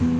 Bye.